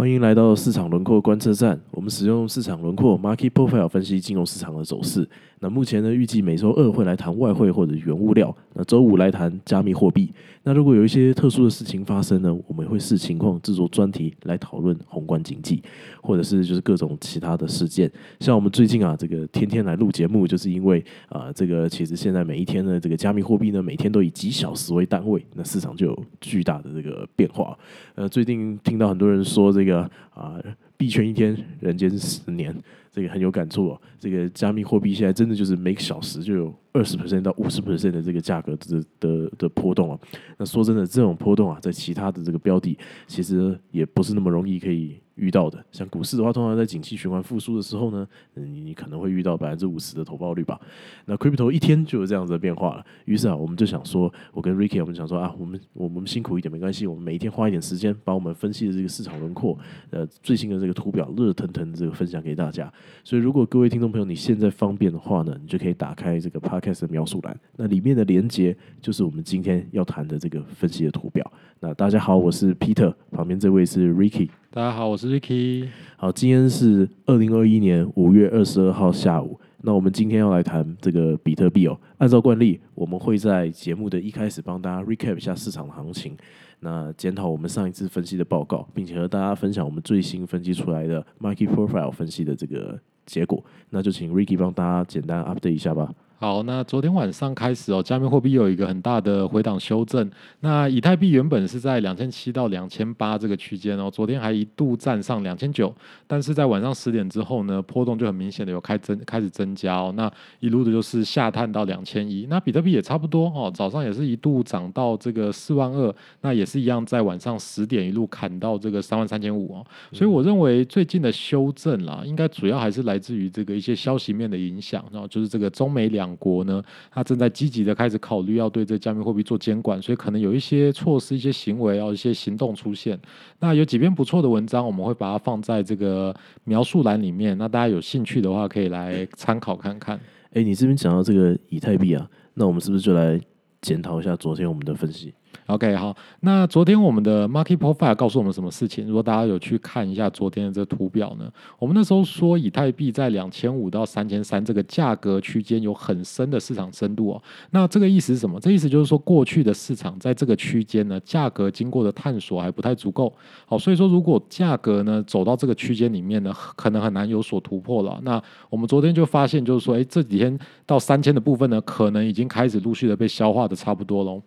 欢迎来到市场轮廓观测站。我们使用市场轮廓 （Market Profile） 分析金融市场的走势。那目前呢，预计每周二会来谈外汇或者原物料，那周五来谈加密货币。那如果有一些特殊的事情发生呢，我们会视情况制作专题来讨论宏观经济，或者是就是各种其他的事件。像我们最近啊，这个天天来录节目，就是因为啊，这个其实现在每一天的这个加密货币呢，每天都以几小时为单位，那市场就有巨大的这个变化。呃，最近听到很多人说这个啊，币圈一天，人间十年。这个很有感触哦。这个加密货币现在真的就是每个小时就有二十 percent 到五十 percent 的这个价格的的的波动啊。那说真的，这种波动啊，在其他的这个标的，其实也不是那么容易可以。遇到的像股市的话，通常在景气循环复苏的时候呢，你你可能会遇到百分之五十的投报率吧。那 crypto 一天就有这样子的变化了。于是啊，我们就想说，我跟 Ricky 我们想说啊，我们我们辛苦一点没关系，我们每一天花一点时间，把我们分析的这个市场轮廓，呃，最新的这个图表热腾腾的这个分享给大家。所以如果各位听众朋友你现在方便的话呢，你就可以打开这个 podcast 的描述栏，那里面的连接就是我们今天要谈的这个分析的图表。那大家好，我是 Peter，旁边这位是 Ricky。大家好，我是 Ricky。好，今天是二零二一年五月二十二号下午。那我们今天要来谈这个比特币哦。按照惯例，我们会在节目的一开始帮大家 recap 一下市场的行情，那检讨我们上一次分析的报告，并且和大家分享我们最新分析出来的 market profile 分析的这个结果。那就请 Ricky 帮大家简单 update 一下吧。好，那昨天晚上开始哦，加密货币有一个很大的回档修正。那以太币原本是在两千七到两千八这个区间哦，昨天还一度站上两千九，但是在晚上十点之后呢，波动就很明显的有开增开始增加哦。那一路的就是下探到两千一，那比特币也差不多哦，早上也是一度涨到这个四万二，那也是一样在晚上十点一路砍到这个三万三千五哦。所以我认为最近的修正啦，应该主要还是来自于这个一些消息面的影响，然后就是这个中美两。国呢，他正在积极的开始考虑要对这加密货币做监管，所以可能有一些措施、一些行为、要一些行动出现。那有几篇不错的文章，我们会把它放在这个描述栏里面。那大家有兴趣的话，可以来参考看看。哎，你这边讲到这个以太币啊，那我们是不是就来检讨一下昨天我们的分析？OK，好，那昨天我们的 Market Profile 告诉我们什么事情？如果大家有去看一下昨天的这图表呢，我们那时候说以太币在两千五到三千三这个价格区间有很深的市场深度哦。那这个意思是什么？这意思就是说过去的市场在这个区间呢，价格经过的探索还不太足够。好，所以说如果价格呢走到这个区间里面呢，可能很难有所突破了。那我们昨天就发现，就是说，哎，这几天到三千的部分呢，可能已经开始陆续的被消化的差不多喽。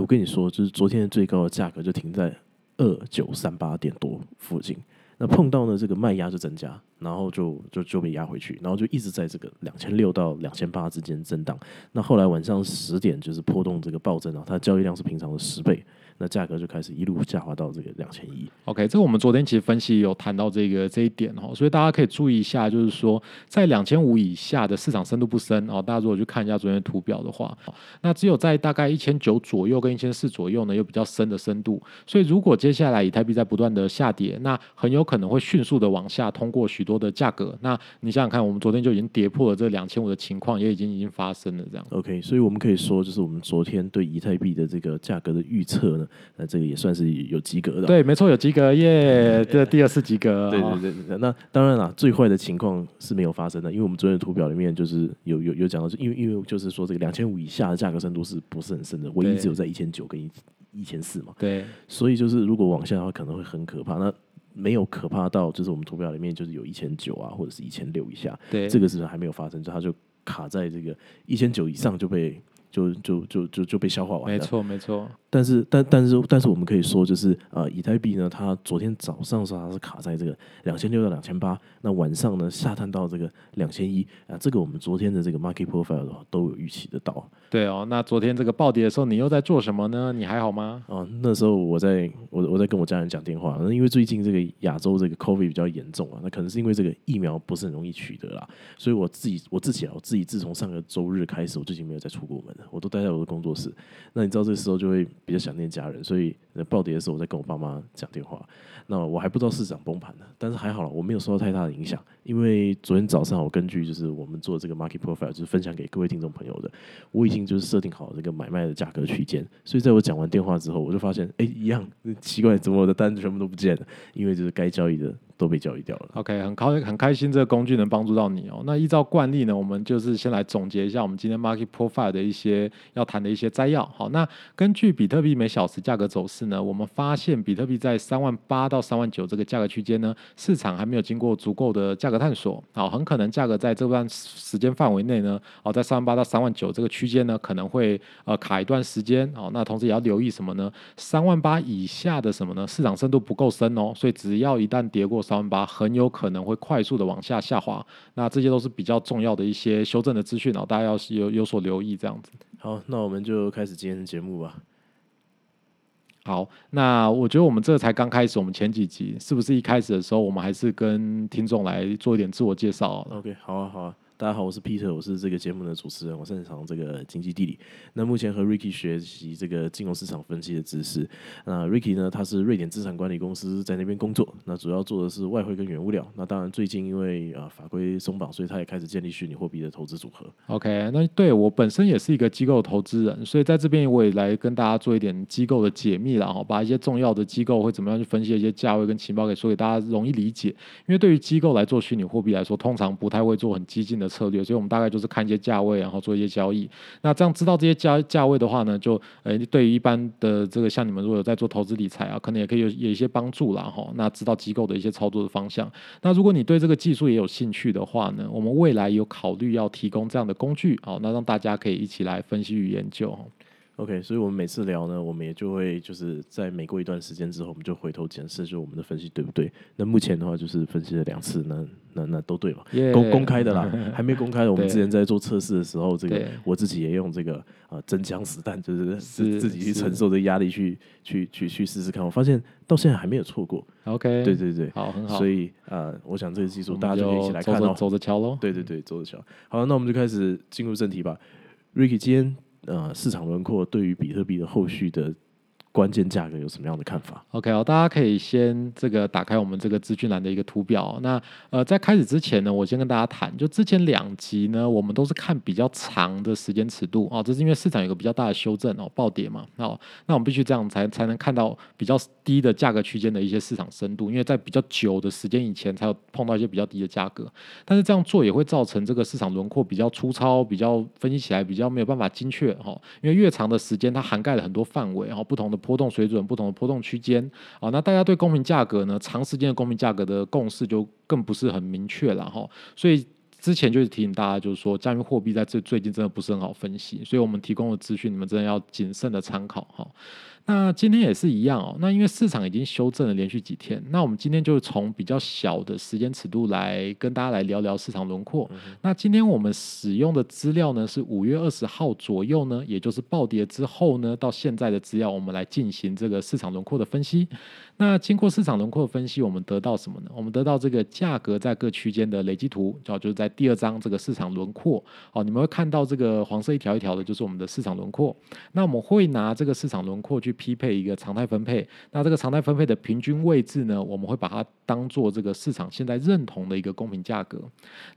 我跟你说，就是昨天最高的价格就停在二九三八点多附近，那碰到呢这个卖压就增加，然后就就就被压回去，然后就一直在这个两千六到两千八之间震荡。那后来晚上十点就是波动这个暴增啊，它交易量是平常的十倍。那价格就开始一路下滑到这个两千一。OK，这个我们昨天其实分析有谈到这个这一点哦，所以大家可以注意一下，就是说在两千五以下的市场深度不深哦。大家如果去看一下昨天图表的话，那只有在大概一千九左右跟一千四左右呢，有比较深的深度。所以如果接下来以太币在不断的下跌，那很有可能会迅速的往下通过许多的价格。那你想想看，我们昨天就已经跌破了这两千五的情况，也已经已经发生了这样。OK，所以我们可以说，就是我们昨天对以太币的这个价格的预测呢。那这个也算是有及格的，对，没错，有及格耶，这第二次及格。对对对对，那当然了，最坏的情况是没有发生的，因为我们昨天的图表里面就是有有有讲到，因为因为就是说这个两千五以下的价格深度是不是很深的，唯一只有在一千九跟一一千四嘛。对，所以就是如果往下的话，可能会很可怕。那没有可怕到就是我们图表里面就是有一千九啊，或者是一千六以下，对，这个是还没有发生，就它就卡在这个一千九以上就被。就就就就就被消化完了。没错，没错。但是，但但是，但是，我们可以说，就是呃，以太币呢，它昨天早上时候它是卡在这个两千六到两千八，那晚上呢下探到这个两千一啊，这个我们昨天的这个 market profile 都有预期得到。对哦，那昨天这个暴跌的时候，你又在做什么呢？你还好吗？哦，那时候我在我我在跟我家人讲电话，那因为最近这个亚洲这个 COVID 比较严重啊，那可能是因为这个疫苗不是很容易取得啦，所以我自己我自己啊，我自己自从上个周日开始，我最近没有再出过门了。我都待在我的工作室。那你知道这时候就会比较想念家人，所以暴跌的时候我在跟我爸妈讲电话。那我还不知道市场崩盘呢，但是还好了，我没有受到太大的影响，因为昨天早上我根据就是我们做这个 market profile，就是分享给各位听众朋友的，我已经就是设定好这个买卖的价格区间，所以在我讲完电话之后，我就发现，哎，一样奇怪，怎么我的单子全部都不见了？因为就是该交易的。都被交易掉了。OK，很开很开心，这个工具能帮助到你哦。那依照惯例呢，我们就是先来总结一下我们今天 Market Profile 的一些要谈的一些摘要。好，那根据比特币每小时价格走势呢，我们发现比特币在三万八到三万九这个价格区间呢，市场还没有经过足够的价格探索。好，很可能价格在这段时间范围内呢，哦，在三万八到三万九这个区间呢，可能会呃卡一段时间。哦，那同时也要留意什么呢？三万八以下的什么呢？市场深度不够深哦，所以只要一旦跌过三万八，很有可能会快速的往下下滑。那这些都是比较重要的一些修正的资讯哦，大家要有有所留意这样子。好，那我们就开始今天的节目吧。好，那我觉得我们这才刚开始，我们前几集是不是一开始的时候，我们还是跟听众来做一点自我介绍？OK，好啊，好啊。大家好，我是 Peter，我是这个节目的主持人，我擅长这个经济地理。那目前和 Ricky 学习这个金融市场分析的知识。那 Ricky 呢，他是瑞典资产管理公司在那边工作，那主要做的是外汇跟原物料。那当然最近因为啊法规松绑，所以他也开始建立虚拟货币的投资组合。OK，那对我本身也是一个机构投资人，所以在这边我也来跟大家做一点机构的解密然后，把一些重要的机构会怎么样去分析一些价位跟情报给说给大家容易理解。因为对于机构来做虚拟货币来说，通常不太会做很激进的策略，所以我们大概就是看一些价位，然后做一些交易。那这样知道这些价价位的话呢，就呃对于一般的这个像你们如果有在做投资理财啊，可能也可以有有一些帮助啦哈。那知道机构的一些操作的方向。那如果你对这个技术也有兴趣的话呢，我们未来有考虑要提供这样的工具，好，那让大家可以一起来分析与研究。OK，所以我们每次聊呢，我们也就会就是在每过一段时间之后，我们就回头检视，就我们的分析对不对？那目前的话就是分析了两次，那那那都对嘛？公公开的啦，还没公开的。我们之前在做测试的时候，这个我自己也用这个啊真枪实弹，就是自自己去承受这压力去去去去试试看。我发现到现在还没有错过。OK，对对对，好很好。所以啊，我想这个技术大家就可以一起来看哦，走着瞧喽。对对对，走着瞧。好，那我们就开始进入正题吧，Ricky，今天。呃，市场轮廓对于比特币的后续的。关键价格有什么样的看法？OK 哦，大家可以先这个打开我们这个资讯栏的一个图表。那呃，在开始之前呢，我先跟大家谈，就之前两集呢，我们都是看比较长的时间尺度哦，这是因为市场有个比较大的修正哦，暴跌嘛。哦，那我们必须这样才才能看到比较低的价格区间的一些市场深度，因为在比较久的时间以前才有碰到一些比较低的价格。但是这样做也会造成这个市场轮廓比较粗糙，比较分析起来比较没有办法精确哈。因为越长的时间，它涵盖了很多范围，然后不同的。波动水准不同的波动区间啊，那大家对公平价格呢？长时间的公平价格的共识就更不是很明确了哈。所以之前就是提醒大家，就是说加密货币在这最近真的不是很好分析，所以我们提供的资讯你们真的要谨慎的参考哈。那今天也是一样哦。那因为市场已经修正了连续几天，那我们今天就从比较小的时间尺度来跟大家来聊聊市场轮廓。那今天我们使用的资料呢是五月二十号左右呢，也就是暴跌之后呢到现在的资料，我们来进行这个市场轮廓的分析。那经过市场轮廓的分析，我们得到什么呢？我们得到这个价格在各区间的累积图，哦，就是在第二张这个市场轮廓。哦，你们会看到这个黄色一条一条的，就是我们的市场轮廓。那我们会拿这个市场轮廓去匹配一个常态分配。那这个常态分配的平均位置呢，我们会把它当做这个市场现在认同的一个公平价格。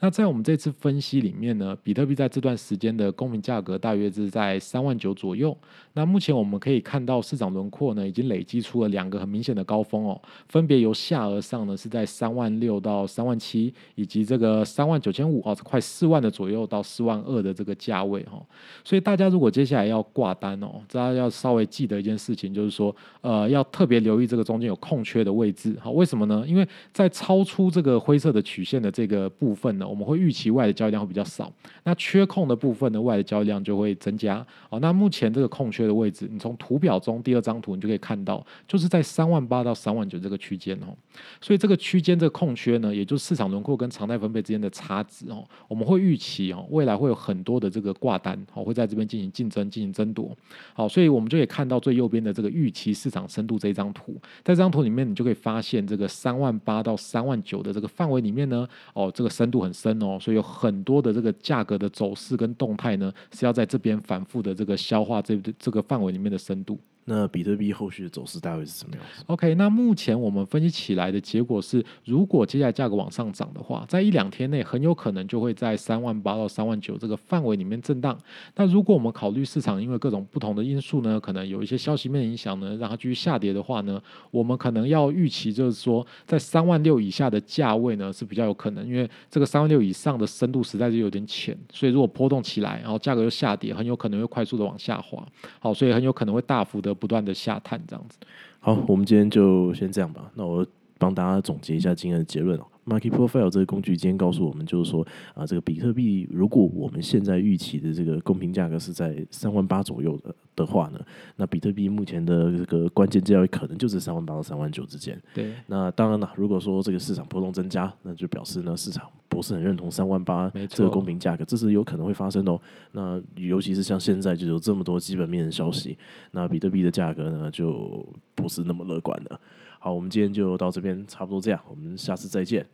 那在我们这次分析里面呢，比特币在这段时间的公平价格大约是在三万九左右。那目前我们可以看到市场轮廓呢，已经累积出了两个很明显的。高峰哦，分别由下而上呢，是在三万六到三万七，以及这个三万九千五哦，快四万的左右到四万二的这个价位哈。所以大家如果接下来要挂单哦，大家要稍微记得一件事事情，就是说呃，要特别留意这个中间有空缺的位置哈。为什么呢？因为在超出这个灰色的曲线的这个部分呢，我们会预期外的交易量会比较少，那缺空的部分呢，外的交易量就会增加好。那目前这个空缺的位置，你从图表中第二张图你就可以看到，就是在三万八。八到三万九这个区间哦，所以这个区间这个空缺呢，也就是市场轮廓跟常态分配之间的差值哦，我们会预期哦，未来会有很多的这个挂单哦，会在这边进行竞争、进行争夺。好，所以我们就可以看到最右边边的这个预期市场深度这一张图，在这张图里面，你就可以发现这个三万八到三万九的这个范围里面呢，哦，这个深度很深哦，所以有很多的这个价格的走势跟动态呢，是要在这边反复的这个消化这这个范围里面的深度。那比特币后续的走势大概是什么样？OK，那目前我们分析起来的结果是，如果接下来价格往上涨的话，在一两天内很有可能就会在三万八到三万九这个范围里面震荡。那如果我们考虑市场因为各种不同的因素呢，可能有一些消息面影响呢，让它继续下跌的话呢，我们可能要预期就是说，在三万六以下的价位呢是比较有可能，因为这个三万六以上的深度实在是有点浅，所以如果波动起来，然后价格又下跌，很有可能会快速的往下滑。好，所以很有可能会大幅的。不断的下探这样子，好，我们今天就先这样吧。那我帮大家总结一下今天的结论哦。Market Profile 这个工具今天告诉我们，就是说啊，这个比特币如果我们现在预期的这个公平价格是在三万八左右的的话呢，那比特币目前的这个关键价位可能就是三万八到三万九之间。对，那当然了，如果说这个市场波动增加，那就表示呢市场不是很认同三万八这个公平价格，这是有可能会发生的。哦那尤其是像现在就有这么多基本面的消息，那比特币的价格呢就不是那么乐观了。好，我们今天就到这边，差不多这样，我们下次再见，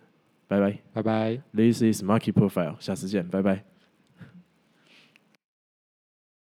拜拜，拜拜。This is Market Profile，下次见，拜拜。